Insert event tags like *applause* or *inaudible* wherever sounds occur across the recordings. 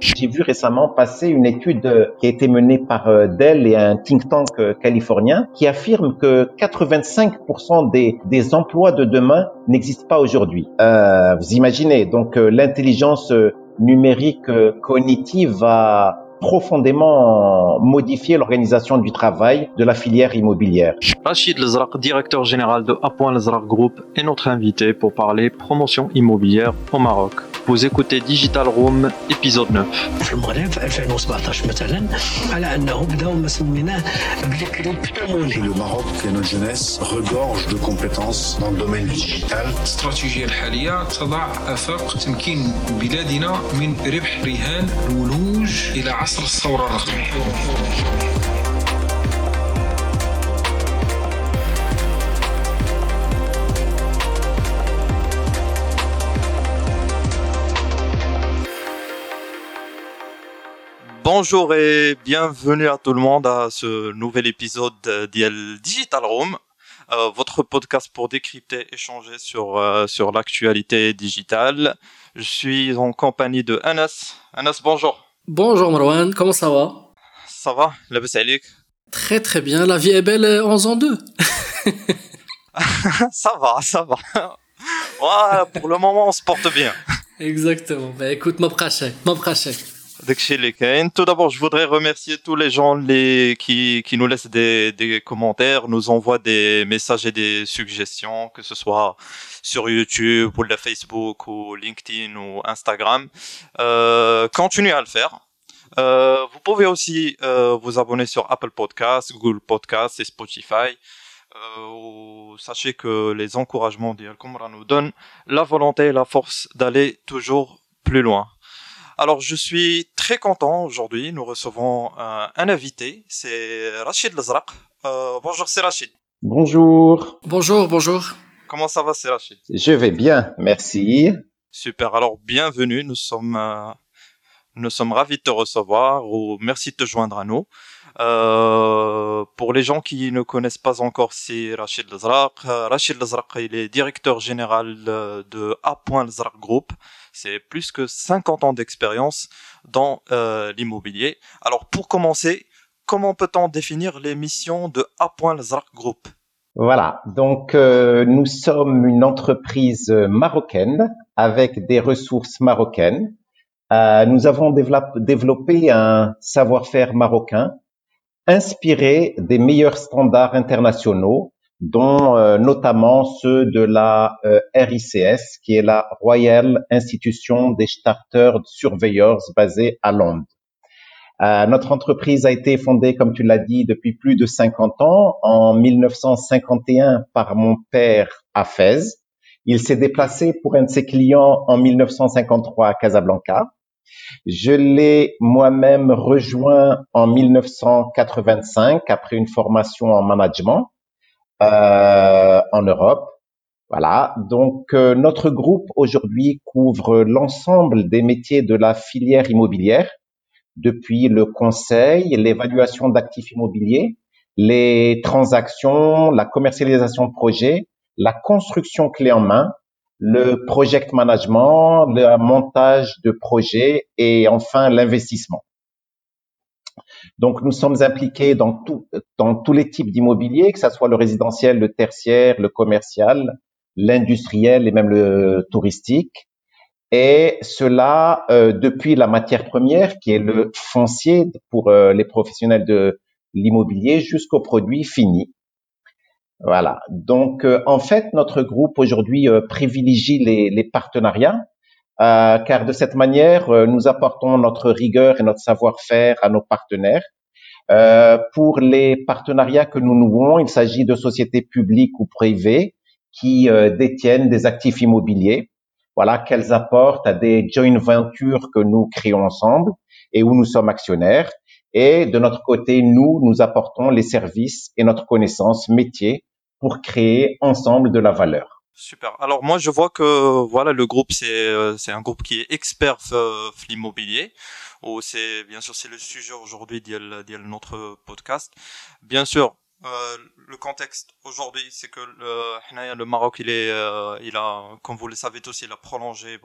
J'ai vu récemment passer une étude euh, qui a été menée par euh, Dell et un think tank euh, californien qui affirme que 85% des, des emplois de demain n'existent pas aujourd'hui. Euh, vous imaginez, donc l'intelligence numérique cognitive va profondément modifier l'organisation du travail de la filière immobilière. Rachid Lezrak, directeur général de A. Lezrak Group, est notre invité pour parler promotion immobilière au Maroc. Vous écoutez Digital Room, épisode 9. في المغرب في 2017 مثلا على انه بداوا ما سميناه بالكريب تمويلي Le Maroc et notre jeunesse regorge de compétences dans le domaine digital. الاستراتيجية الحالية تضع آفاق تمكين بلادنا من ربح رهان الولوج إلى عصر Bonjour et bienvenue à tout le monde à ce nouvel épisode d'IL Digital Room, euh, votre podcast pour décrypter, échanger sur, euh, sur l'actualité digitale. Je suis en compagnie de Anas. Anas, bonjour. Bonjour Marwan, comment ça va? Ça va La Bessalik Très très bien, la vie est belle euh, en en deux. *laughs* Ça va, ça va. Ouais, pour le moment, on se porte bien. *laughs* Exactement, bah écoute, ma praché, ma praché. Tout d'abord, je voudrais remercier tous les gens qui, nous laissent des, commentaires, nous envoient des messages et des suggestions, que ce soit sur YouTube ou la Facebook ou LinkedIn ou Instagram. Euh, continuez à le faire. Euh, vous pouvez aussi euh, vous abonner sur Apple Podcasts, Google Podcasts et Spotify. Euh, sachez que les encouragements d'Yal nous donnent la volonté et la force d'aller toujours plus loin. Alors, je suis très content aujourd'hui. Nous recevons euh, un invité, c'est Rachid Lazraq. Euh, bonjour, c'est Rachid. Bonjour, Bonjour, bonjour. Comment ça va, c'est Rachid? Je vais bien, merci. Super. Alors, bienvenue. Nous sommes, euh, nous sommes ravis de te recevoir. Ou merci de te joindre à nous. Euh, pour les gens qui ne connaissent pas encore, c'est Rachid Lazraq. Rachid Lazraq, il est directeur général de A. Lazraq Group. C'est plus que 50 ans d'expérience dans euh, l'immobilier. Alors, pour commencer, comment peut-on définir les missions de A. Lazraq Group? Voilà, donc euh, nous sommes une entreprise marocaine avec des ressources marocaines. Euh, nous avons développ- développé un savoir-faire marocain inspiré des meilleurs standards internationaux, dont euh, notamment ceux de la euh, RICS, qui est la Royal Institution des Chartered Surveyors basée à Londres. Euh, notre entreprise a été fondée, comme tu l'as dit, depuis plus de 50 ans, en 1951 par mon père à Fès. Il s'est déplacé pour un de ses clients en 1953 à Casablanca. Je l'ai moi-même rejoint en 1985 après une formation en management en Europe. Voilà. Donc euh, notre groupe aujourd'hui couvre l'ensemble des métiers de la filière immobilière, depuis le conseil, l'évaluation d'actifs immobiliers, les transactions, la commercialisation de projets, la construction clé en main, le project management, le montage de projets et enfin l'investissement. Donc, nous sommes impliqués dans, tout, dans tous les types d'immobilier, que ce soit le résidentiel, le tertiaire, le commercial, l'industriel et même le touristique. Et cela euh, depuis la matière première, qui est le foncier pour euh, les professionnels de l'immobilier, jusqu'au produit fini. Voilà. Donc, euh, en fait, notre groupe aujourd'hui euh, privilégie les, les partenariats, euh, car de cette manière, euh, nous apportons notre rigueur et notre savoir-faire à nos partenaires. Euh, pour les partenariats que nous nouons, il s'agit de sociétés publiques ou privées qui euh, détiennent des actifs immobiliers. Voilà, qu'elles apportent à des joint ventures que nous créons ensemble et où nous sommes actionnaires. Et de notre côté, nous, nous apportons les services et notre connaissance métier pour créer ensemble de la valeur. Super. Alors moi je vois que voilà le groupe c'est euh, c'est un groupe qui est expert euh, l'immobilier. Ou c'est bien sûr c'est le sujet aujourd'hui d'IL notre podcast. Bien sûr Euh, le contexte aujourd'hui, c'est que le, le Maroc, il est, euh, il a, comme vous le savez tous, il a prolongé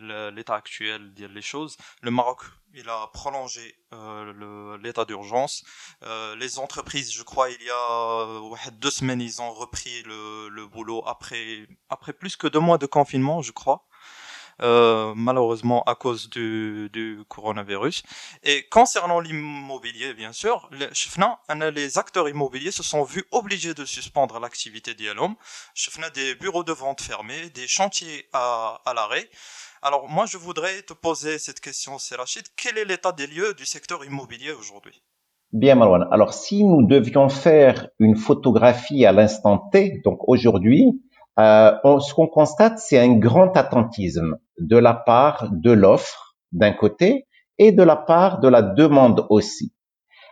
l'état actuel des choses. Le Maroc, il a prolongé euh, l'état d'urgence. Euh, les entreprises, je crois, il y a deux semaines, ils ont repris le, le boulot après, après plus que deux mois de confinement, je crois. Euh, malheureusement à cause du, du, coronavirus. Et concernant l'immobilier, bien sûr, les, les acteurs immobiliers se sont vus obligés de suspendre l'activité d'Yalom. des bureaux de vente fermés, des chantiers à, à l'arrêt. Alors moi, je voudrais te poser cette question, Serachid. Quel est l'état des lieux du secteur immobilier aujourd'hui? Bien, Malouane. Alors, si nous devions faire une photographie à l'instant T, donc aujourd'hui, euh, ce qu'on constate, c'est un grand attentisme de la part de l'offre d'un côté et de la part de la demande aussi.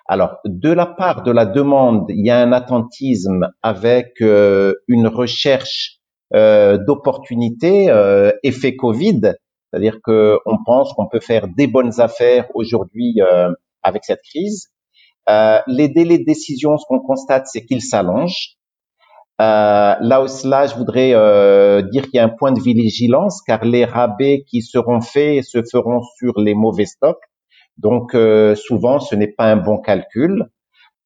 Alors, de la part de la demande, il y a un attentisme avec euh, une recherche euh, d'opportunités, euh, effet Covid, c'est-à-dire qu'on pense qu'on peut faire des bonnes affaires aujourd'hui euh, avec cette crise. les délais de décision, ce qu'on constate, c'est qu'ils s'allongent. Euh, là, là, je voudrais euh, dire qu'il y a un point de vigilance car les rabais qui seront faits se feront sur les mauvais stocks. Donc, euh, souvent, ce n'est pas un bon calcul.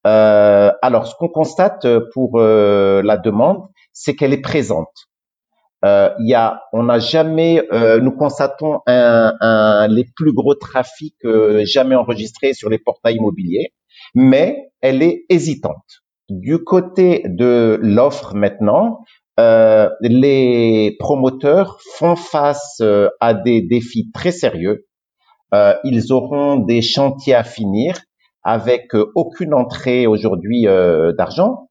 alors, ce qu'on constate pour la demande, c'est qu'elle est présente. On n'a jamais, nous constatons les plus gros trafics jamais enregistrés sur les portails immobiliers, mais elle est hésitante. Du côté de l'offre maintenant, euh, les promoteurs font face euh, à des défis très sérieux. Euh, ils auront des chantiers à finir avec aucune entrée aujourd'hui d'argent.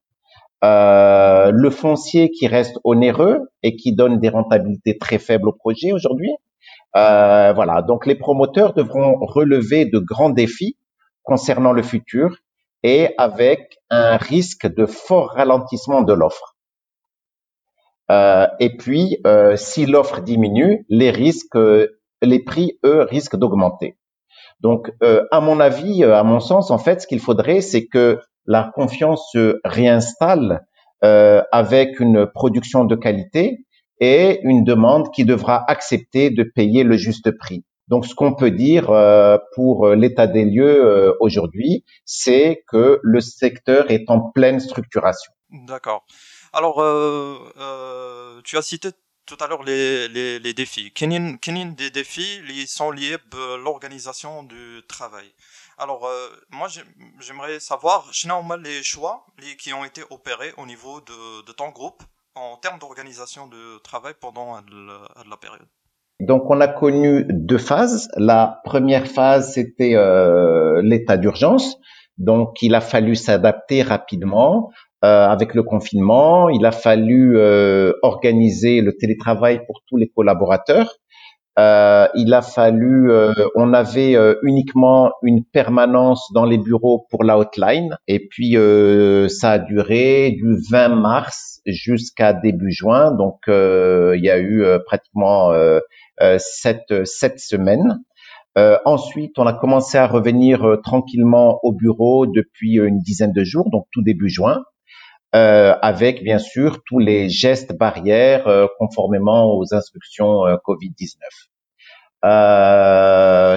le foncier qui reste onéreux et qui donne des rentabilités très faibles au projet aujourd'hui. voilà, donc les promoteurs devront relever de grands défis concernant le futur et avec un risque de fort ralentissement de l'offre. Euh, et puis, euh, si l'offre diminue, les risques, les prix, eux, risquent d'augmenter. Donc, euh, à mon avis, à mon sens, en fait, ce qu'il faudrait, c'est que la confiance se réinstalle avec une production de qualité et une demande qui devra accepter de payer le juste prix. Donc, ce qu'on peut dire euh, pour l'état des lieux euh, aujourd'hui, c'est que le secteur est en pleine structuration. D'accord. Alors, euh, tu as cité tout à l'heure les, les, les défis. Quels des défis ils sont liés à l'organisation du travail? Alors, moi, j'aimerais savoir, les choix qui ont été opérés au niveau de, de ton groupe en termes d'organisation de travail pendant la période donc, on a connu deux phases. La première phase, c'était euh, l'état d'urgence. Donc, il a fallu s'adapter rapidement euh, avec le confinement. Il a fallu euh, organiser le télétravail pour tous les collaborateurs. Il a fallu, on avait uniquement une permanence dans les bureaux pour la hotline. Et puis, ça a duré du 20 mars jusqu'à début juin. Donc, il y a eu pratiquement euh, cette, cette semaine. Euh, ensuite, on a commencé à revenir euh, tranquillement au bureau depuis une dizaine de jours, donc tout début juin, euh, avec bien sûr tous les gestes barrières conformément aux instructions Covid-19.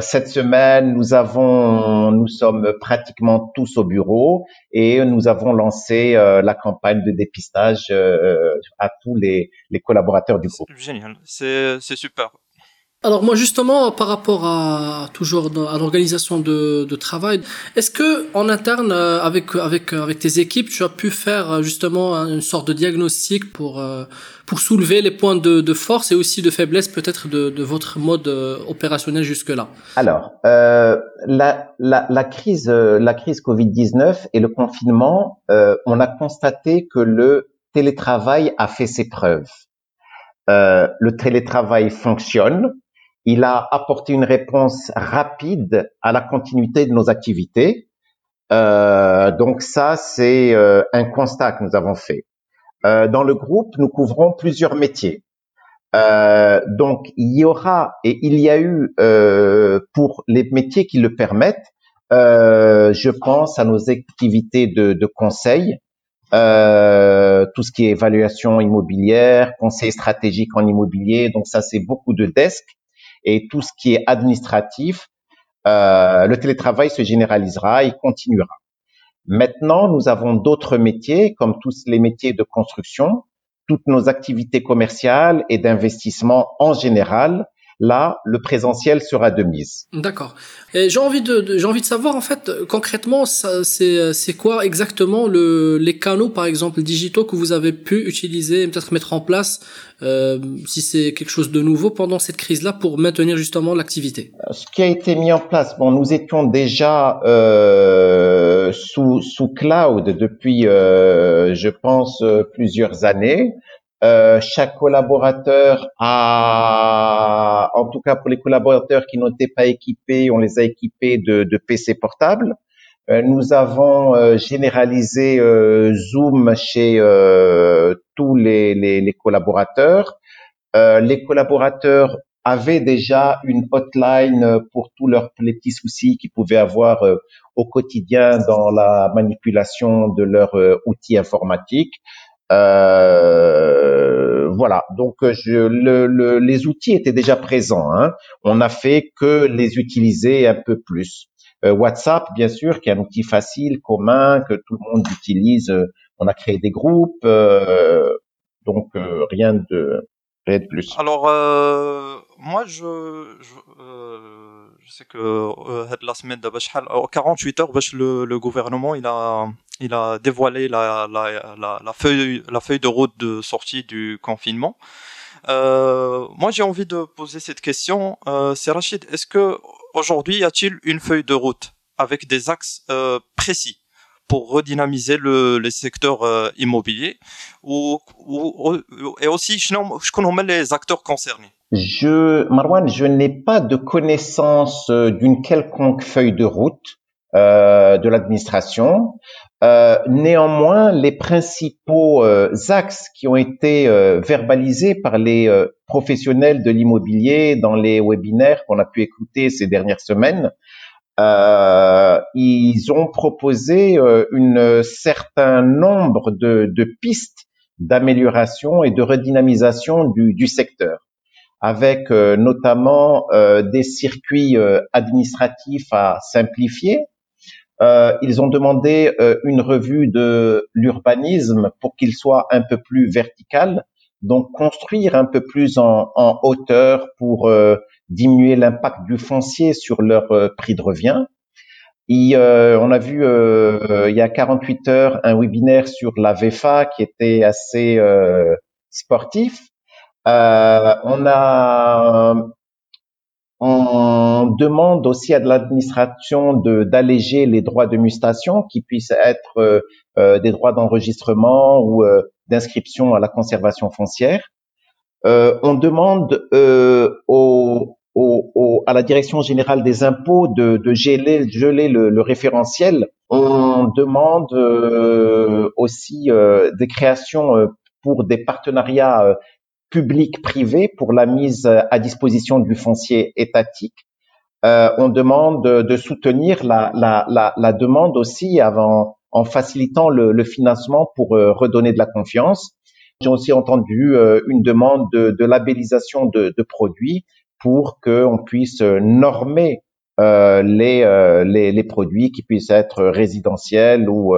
cette semaine, nous avons, nous sommes pratiquement tous au bureau et nous avons lancé la campagne de dépistage à tous les, les collaborateurs du groupe. Génial, c'est super. Alors moi justement par rapport à toujours à l'organisation de, de, travail, est-ce que en interne euh, avec avec avec tes équipes tu as pu faire euh, justement une sorte de diagnostic pour euh, pour soulever les points de, de force et aussi de faiblesse peut-être de, de votre mode opérationnel jusque là Alors euh, la, la, la crise la crise Covid 19 et le confinement, euh, on a constaté que le télétravail a fait ses preuves. Euh, le télétravail fonctionne il a apporté une réponse rapide à la continuité de nos activités. Euh, donc ça, c'est euh, un constat que nous avons fait. Euh, dans le groupe, nous couvrons plusieurs métiers. donc il y aura et il y a eu pour les métiers qui le permettent je pense à nos activités de, conseil, tout ce qui est évaluation immobilière, conseil stratégique en immobilier. Donc ça, c'est beaucoup de desks et tout ce qui est administratif. Euh, le télétravail se généralisera et continuera. Maintenant, nous avons d'autres métiers, comme tous les métiers de construction, toutes nos activités commerciales et d'investissement en général Là, le présentiel sera de mise. D'accord. Et j'ai envie de, j'ai envie de savoir en fait concrètement, c'est c'est quoi exactement le les canaux par exemple digitaux que vous avez pu utiliser, peut-être mettre en place, euh, si c'est quelque chose de nouveau pendant cette crise-là pour maintenir justement l'activité? Ce qui a été mis en place, bon, nous étions déjà euh, sous sous cloud depuis, euh, je pense, plusieurs années. Euh, chaque collaborateur a, en tout cas pour les collaborateurs qui n'étaient pas équipés, on les a équipés de, de PC portables. Euh, nous avons euh, généralisé Zoom chez tous les, les, les collaborateurs. les collaborateurs avaient déjà une hotline pour tous leurs petits soucis qu'ils pouvaient avoir au quotidien dans la manipulation de leurs outils informatiques. Euh, voilà, donc je, le, le, les outils étaient déjà présents. Hein. On a fait que les utiliser un peu plus. Euh, WhatsApp, bien sûr, qui est un outil facile, commun, que tout le monde utilise. On a créé des groupes, euh, donc euh, rien de rien de plus. Alors moi, je, je, je sais que la semaine de 48 heures, le, le gouvernement il a il a dévoilé la, la, la, la, feuille, la feuille de route de sortie du confinement. Euh, moi, j'ai envie de poser cette question. Euh, c'est Rachid, est-ce que aujourd'hui y a-t-il une feuille de route avec des axes euh, précis pour redynamiser le, les secteurs euh, immobiliers ou, ou, et aussi je connais les acteurs concernés? Je, Marwan, je n'ai pas de connaissance euh, d'une quelconque feuille de route de l'administration. Euh, néanmoins, les principaux euh, axes qui ont été euh, verbalisés par les professionnels de l'immobilier dans les webinaires qu'on a pu écouter ces dernières semaines, ils ont proposé un certain nombre de, de pistes d'amélioration et de redynamisation du, du secteur, avec notamment des circuits administratifs à simplifier, euh, ils ont demandé euh, une revue de l'urbanisme pour qu'il soit un peu plus vertical, donc construire un peu plus en, en hauteur pour euh, diminuer l'impact du foncier sur leur prix de revient. Et, on a vu il y a 48 heures un webinaire sur la VFA qui était assez sportif. on a on demande aussi à l'administration de d'alléger les droits de mutation qui puissent être euh, euh, des droits d'enregistrement ou euh, d'inscription à la conservation foncière. on demande au, au, à la direction générale des impôts de, de geler, geler le, le, référentiel. On demande aussi des créations pour des partenariats public-privé pour la mise à disposition du foncier étatique. Euh, on demande de, soutenir la, la, la, la, demande aussi avant, en facilitant le, le financement pour euh, redonner de la confiance. J'ai aussi entendu euh, une demande de, de labellisation de, de, produits pour qu'on puisse normer euh, les, les, les, produits qui puissent être résidentiels ou,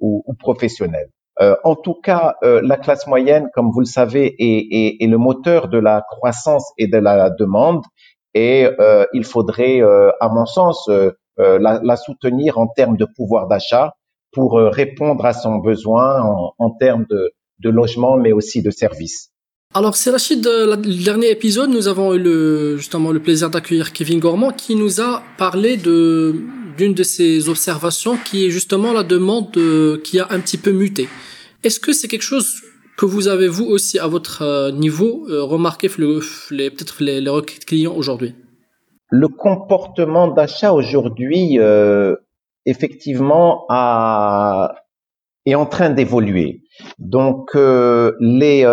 ou, ou professionnels. Euh, en tout cas, euh, la classe moyenne, comme vous le savez, est, est, est, le moteur de la croissance et de la demande, et euh, il faudrait, à mon sens, la, la, soutenir en termes de pouvoir d'achat pour répondre à son besoin en, en termes de, de, logement, mais aussi de services. Alors, c'est Rachid, le dernier épisode, nous avons eu le, justement le plaisir d'accueillir Kevin Gormand qui nous a parlé de d'une de ces observations qui est justement la demande qui a un petit peu muté. Est-ce que c'est quelque chose que vous avez vous aussi à votre euh, niveau euh, remarqué les, peut-être les, requêtes clients aujourd'hui? Le comportement d'achat aujourd'hui, euh, effectivement, est en train d'évoluer. Donc les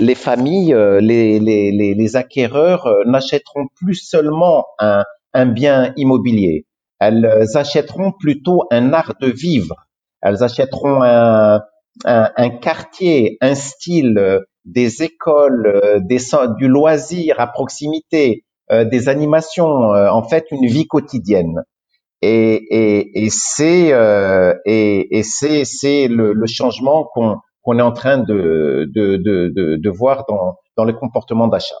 les familles, les les, les, les acquéreurs n'achèteront plus seulement un, un bien immobilier elles achèteront plutôt un art de vivre. Elles achèteront un, un, un quartier, un style, euh, des écoles, euh, des, du loisir à proximité, euh, des animations, en fait une vie quotidienne. Et, et, et c'est et, et c'est c'est le, le changement qu'on qu'on est en train de de, de, de, de voir dans dans le comportement d'achat.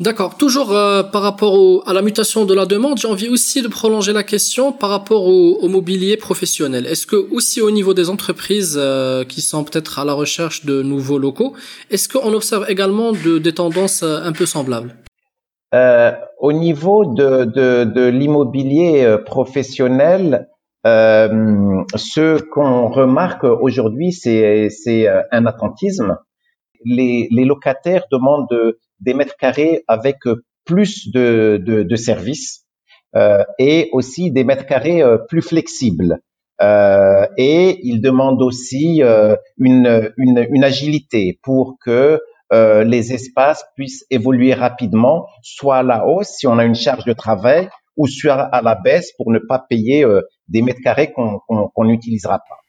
D'accord. Toujours euh, par rapport à la mutation de la demande, j'ai envie aussi de prolonger la question par rapport au, mobilier professionnel. Est-ce que aussi au niveau des entreprises euh, qui sont peut-être à la recherche de nouveaux locaux, est-ce qu'on observe également de, des tendances euh, un peu semblables? Au niveau de, de, de l'immobilier professionnel, ce qu'on remarque aujourd'hui, c'est un attentisme. Les, les locataires demandent des mètres carrés avec plus de, de, services euh, et aussi des mètres carrés euh, plus flexibles. Euh, et il demande aussi euh, une, une, agilité pour que euh, les espaces puissent évoluer rapidement, soit à la hausse si on a une charge de travail, ou soit à la baisse pour ne pas payer des mètres carrés qu'on n'utilisera pas.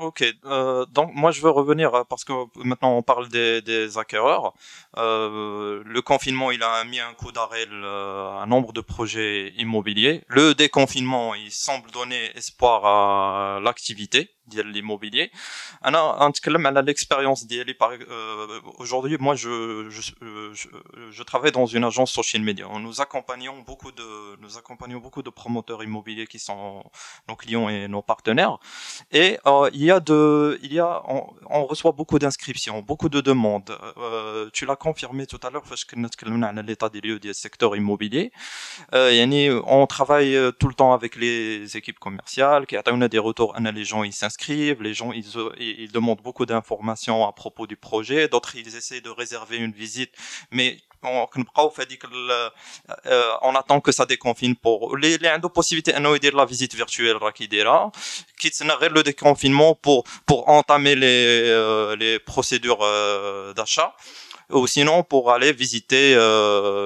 Ok, euh, donc moi je veux revenir euh, parce que maintenant on parle des, des acquéreurs. Euh, le confinement il a mis un coup d'arrêt à un nombre de projets immobiliers. Le déconfinement il semble donner espoir à l'activité de l'immobilier. انا نتكلم على l'expérience ديالي euh, aujourd'hui moi je, je, je je travaille dans une agence social media nous accompagnons beaucoup de nous accompagnons beaucoup de promoteurs immobiliers qui sont nos clients et nos partenaires et euh, il y a de il y a on, on reçoit beaucoup d'inscriptions beaucoup de demandes euh, tu l'as confirmé tout à l'heure parce que نتكلمنا على l'état des lieux du secteur immobilier euh, يعني on travaille tout le temps avec les équipes commerciales qui ont des retours les gens ils s'inscrivent les gens ils, ils demandent beaucoup d'informations à propos du projet, d'autres ils essaient de réserver une visite, mais on, euh, on attend que ça déconfine pour les les deux possibilités. De dire la visite virtuelle qui dira qui le déconfinement pour pour entamer les euh, les procédures euh, d'achat. Ou sinon pour aller visiter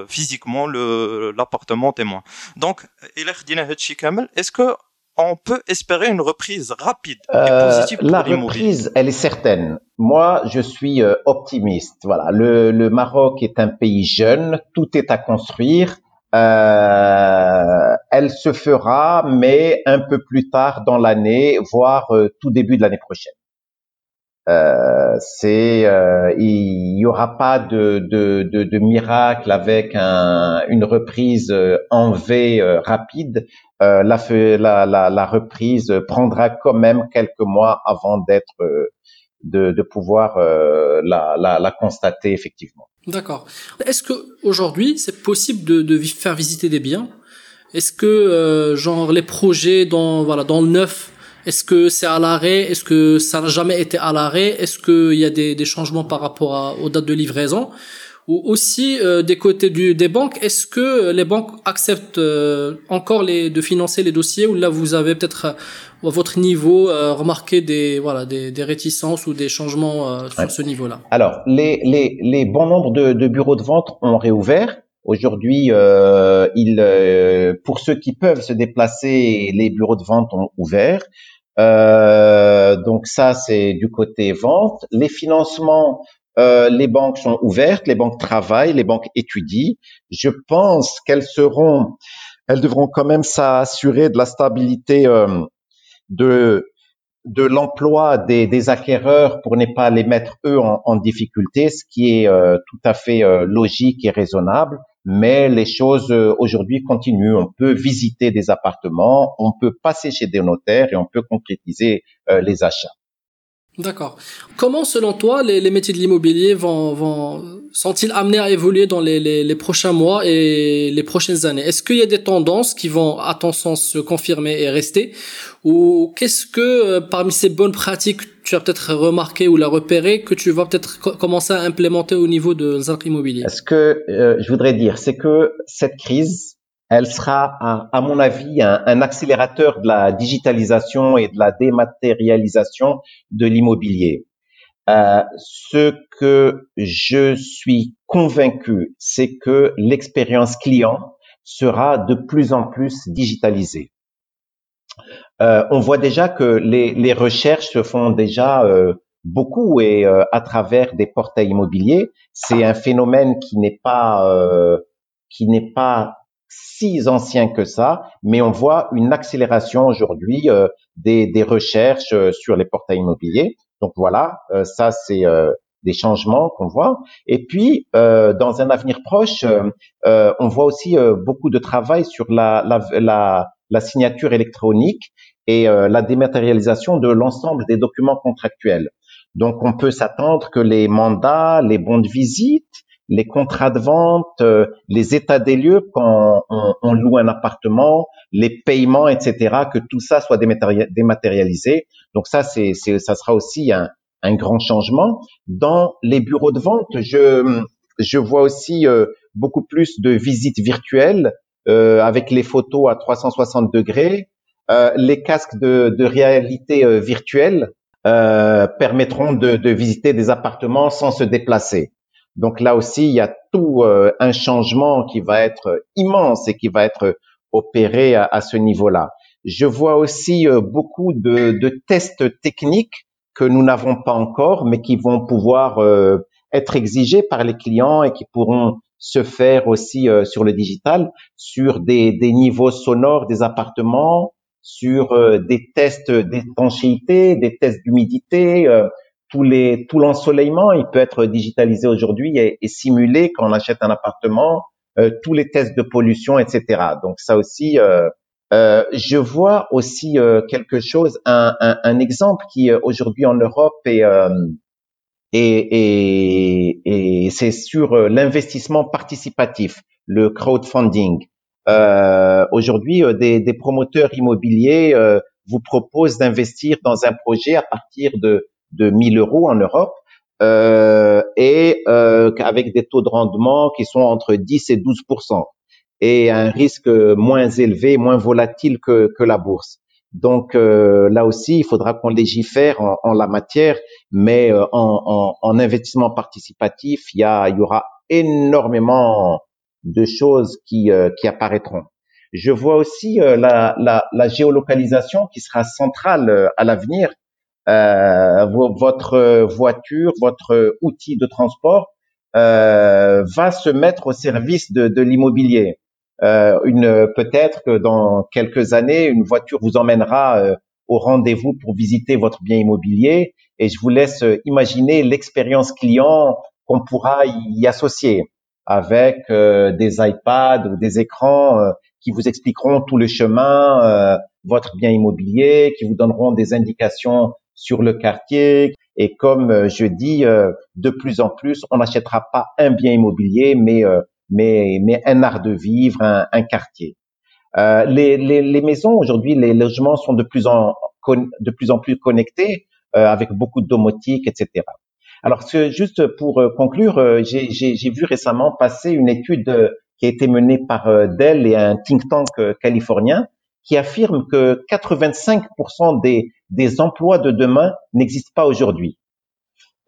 physiquement le l'appartement témoin. Donc, est-ce que on peut espérer une reprise rapide et euh, positive La reprise, elle est certaine. Moi, je suis euh, optimiste. Voilà, le, le, Maroc est un pays jeune, tout est à construire. Euh, elle se fera, mais un peu plus tard dans l'année, voire tout début de l'année prochaine. Euh, c'est euh, il y aura pas de, de, de, de miracle avec un, une reprise euh, en V euh, rapide. La, la, la, la, reprise prendra quand même quelques mois avant d'être de, de, pouvoir la, la, la, constater effectivement. D'accord. Est-ce que aujourd'hui c'est possible de, de, faire visiter des biens? Est-ce que genre les projets dans voilà dans le neuf est-ce que c'est à l'arrêt? Est-ce que ça n'a jamais été à l'arrêt? Est-ce qu'il y a des, des, changements par rapport à, aux dates de livraison? Ou aussi euh, des côtés du, des banques, est-ce que les banques acceptent euh, encore les, de financer les dossiers? Ou là vous avez peut-être euh, à votre niveau remarqué des voilà des, des, réticences ou des changements sur ce niveau-là? Alors les, les, les bons nombres de, de bureaux de vente ont réouvert. Aujourd'hui, euh, il, pour ceux qui peuvent se déplacer, les bureaux de vente ont ouvert. Euh, donc ça, c'est du côté vente. Les financements, euh, les banques sont ouvertes, les banques travaillent, les banques étudient. Je pense qu'elles seront, elles devront quand même s'assurer de la stabilité euh, de l'emploi des, acquéreurs pour ne pas les mettre eux en, difficulté, ce qui est tout à fait logique et raisonnable mais les choses euh, aujourd'hui continuent. On peut visiter des appartements, on peut passer chez des notaires et on peut concrétiser euh, les achats. D'accord. Comment, selon toi, les, les métiers de l'immobilier vont, vont sont-ils amenés à évoluer dans les, les, les, prochains mois et les prochaines années? Est-ce qu'il y a des tendances qui vont, à ton sens, se confirmer et rester? Ou qu'est-ce que, euh, parmi ces bonnes pratiques, tu as peut-être remarqué ou la repéré que tu vas peut-être commencer à implémenter au niveau de l'immobilier Ce que euh, je voudrais dire, c'est que cette crise elle sera, à, mon avis, un, accélérateur de la digitalisation et de la dématérialisation de l'immobilier. Euh, ce que je suis convaincu, c'est que l'expérience client sera de plus en plus digitalisé. Euh, on voit déjà que les, les, recherches se font déjà euh, beaucoup et euh, à travers des portails immobiliers. C'est un phénomène qui n'est pas euh, qui n'est pas si ancien que ça, mais on voit une accélération aujourd'hui euh, des, des, recherches sur les portails immobiliers. Donc voilà, ça c'est des changements qu'on voit. Et puis, dans un avenir proche, on voit aussi beaucoup de travail sur la, la, la, la signature électronique et la dématérialisation de l'ensemble des documents contractuels. Donc, on peut s'attendre que les mandats, les bons de visite, les contrats de vente, euh, les états des lieux quand on, loue un appartement, les paiements, etc., que tout ça soit dématérialisé. Donc ça, c'est, ça sera aussi un, grand changement. Dans les bureaux de vente, je, je vois aussi euh, beaucoup plus de visites virtuelles euh, avec les photos à 360 degrés, les casques de, de réalité virtuelle euh, permettront de, de, visiter des appartements sans se déplacer. Donc là aussi, il y a tout euh, un changement qui va être immense et qui va être opéré à, ce niveau-là. Je vois aussi euh, beaucoup de, de, tests techniques que nous n'avons pas encore, mais qui vont pouvoir être exigés par les clients et qui pourront se faire aussi sur le digital, sur des, des niveaux sonores des appartements, sur euh, des tests d'étanchéité, des tests d'humidité, euh, tous les, tout l'ensoleillement, il peut être digitalisé aujourd'hui et, simulé quand on achète un appartement, euh, tous les tests de pollution, etc. Donc ça aussi, je vois aussi quelque chose, un, un, un exemple qui aujourd'hui en Europe est et, et, et c'est sur l'investissement participatif, le crowdfunding. Euh, Aujourd'hui, euh, des, des, promoteurs immobiliers euh, vous proposent d'investir dans un projet à partir de, de 1000 euros en Europe euh, et euh, avec des taux de rendement qui sont entre 10 et 12 et un risque moins élevé, moins volatile que, que la bourse. Donc euh, là aussi, il faudra qu'on légifère en, en, la matière, mais en, en, en, investissement participatif, il y, a, il y aura énormément de choses qui, euh, qui apparaîtront. Je vois aussi euh, la, la, la, géolocalisation qui sera centrale euh, à l'avenir. Votre voiture, votre outil de transport va se mettre au service de, de l'immobilier. une peut-être que dans quelques années, une voiture vous emmènera au rendez-vous pour visiter votre bien immobilier et je vous laisse imaginer l'expérience client qu'on pourra y associer avec euh, des iPads ou des écrans euh, qui vous expliqueront tout le chemin, euh, votre bien immobilier, qui vous donneront des indications sur le quartier. Et comme je dis, de plus en plus, on n'achètera pas un bien immobilier, mais mais mais un art de vivre, un, un quartier. Les, les, les, maisons aujourd'hui, les logements sont de plus en de plus en plus connectés, avec beaucoup de domotique, etc. Alors, juste pour euh, conclure, euh, j'ai vu récemment passer une étude euh, qui a été menée par Dell et un think tank californien qui affirme que 85% des, des emplois de demain n'existent pas aujourd'hui.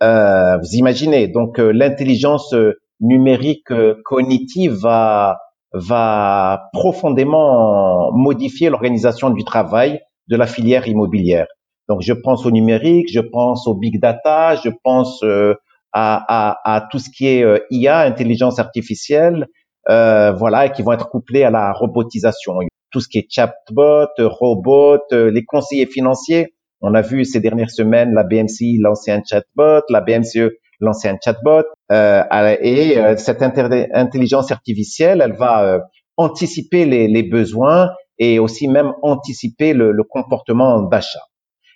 Euh, vous imaginez, donc l'intelligence numérique cognitive va, va profondément modifier l'organisation du travail de la filière immobilière. Donc, je pense au numérique, je pense au big data, je pense euh, à, à, à, tout ce qui est euh, IA, intelligence artificielle, euh, voilà, qui vont être couplés à la robotisation. Tout ce qui est chatbot, robot, euh, les conseillers financiers. On a vu ces dernières semaines la BMC lancer un chatbot, la BMCE lancer un chatbot, et cette intelligence artificielle, elle va anticiper les, les, besoins et aussi même anticiper le, le comportement d'achat.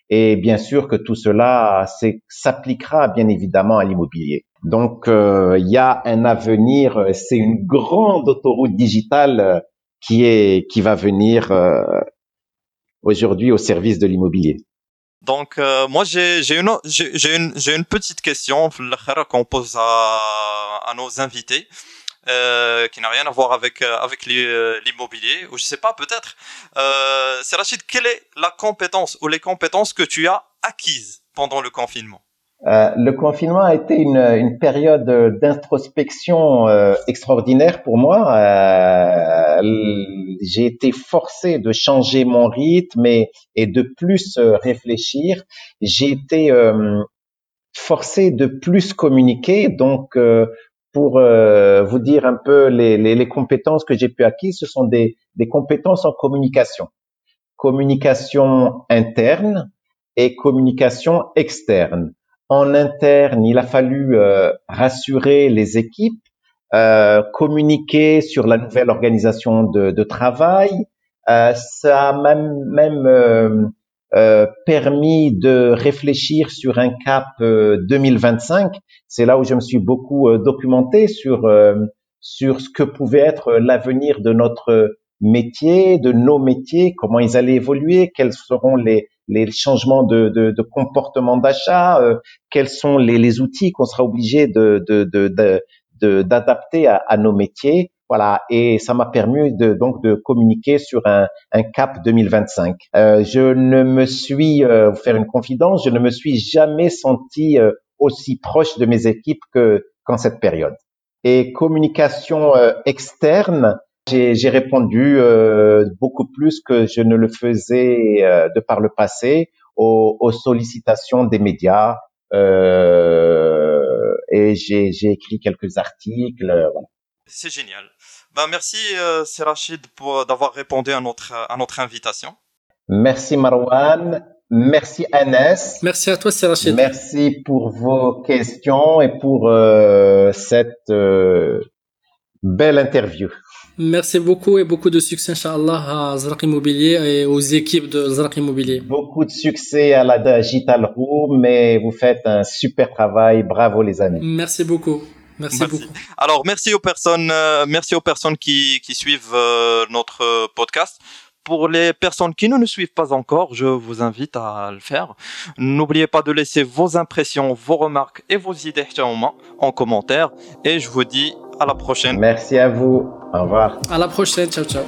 Et bien sûr que tout cela s'appliquera bien évidemment à l'immobilier. Donc euh, il y a un avenir, c'est une grande autoroute digitale euh, qui est qui va venir euh, aujourd'hui au service de l'immobilier. Donc moi j'ai j'ai une j'ai une j'ai une petite question qu'on pose à, à nos invités. Euh, qui n'a rien à voir avec euh, avec euh, l'immobilier ou je sais pas peut-être. Euh, Rachid, quelle est la compétence ou les compétences que tu as acquises pendant le confinement? Euh, le confinement a été une, période d'introspection euh, extraordinaire pour moi. Euh, j'ai été forcé de changer mon rythme et, de plus réfléchir. J'ai été forcé de plus communiquer. Donc, pour vous dire un peu les, les, compétences que j'ai pu acquérir, ce sont des compétences en communication. Communication interne et communication externe en interne, il a fallu euh, rassurer les équipes, euh, communiquer sur la nouvelle organisation de, de travail. Euh, ça a même, même euh, permis de réfléchir sur un cap 2025. C'est là où je me suis beaucoup documenté sur sur ce que pouvait être l'avenir de notre métier, de nos métiers, comment ils allaient évoluer, quels seront les, les changements de, de, de comportement d'achat, euh, quels sont les, les outils qu'on sera obligé de, de, d'adapter à, à, nos métiers. Voilà, et ça m'a permis de, donc de communiquer sur un, un cap 2025. Euh, je ne me suis, euh, vous faire une confidence, je ne me suis jamais senti euh, aussi proche de mes équipes que qu'en cette période. Et communication externe, j'ai répondu euh, beaucoup plus que je ne le faisais euh, de par le passé aux, aux sollicitations des médias euh, et j'ai écrit quelques articles. Voilà. C'est génial. Ben, merci euh, Rachid pour d'avoir répondu à notre à notre invitation. Merci Marwan. Merci Anes. Merci à toi Rachid. Merci pour vos questions et pour euh, cette euh, belle interview. Merci beaucoup et beaucoup de succès, Inch'Allah, à Zraq Immobilier et aux équipes de Zraq Immobilier. Beaucoup de succès à la Digital Room, mais vous faites un super travail. Bravo, les amis. Merci beaucoup. Merci, beaucoup. Alors, merci aux personnes, euh, merci aux personnes qui, qui suivent euh, notre podcast. Pour les personnes qui ne nous suivent pas encore, je vous invite à le faire. N'oubliez pas de laisser vos impressions, vos remarques et vos idées en commentaire. Et je vous dis à la prochaine. Merci à vous. Au revoir. À la prochaine. Ciao, ciao.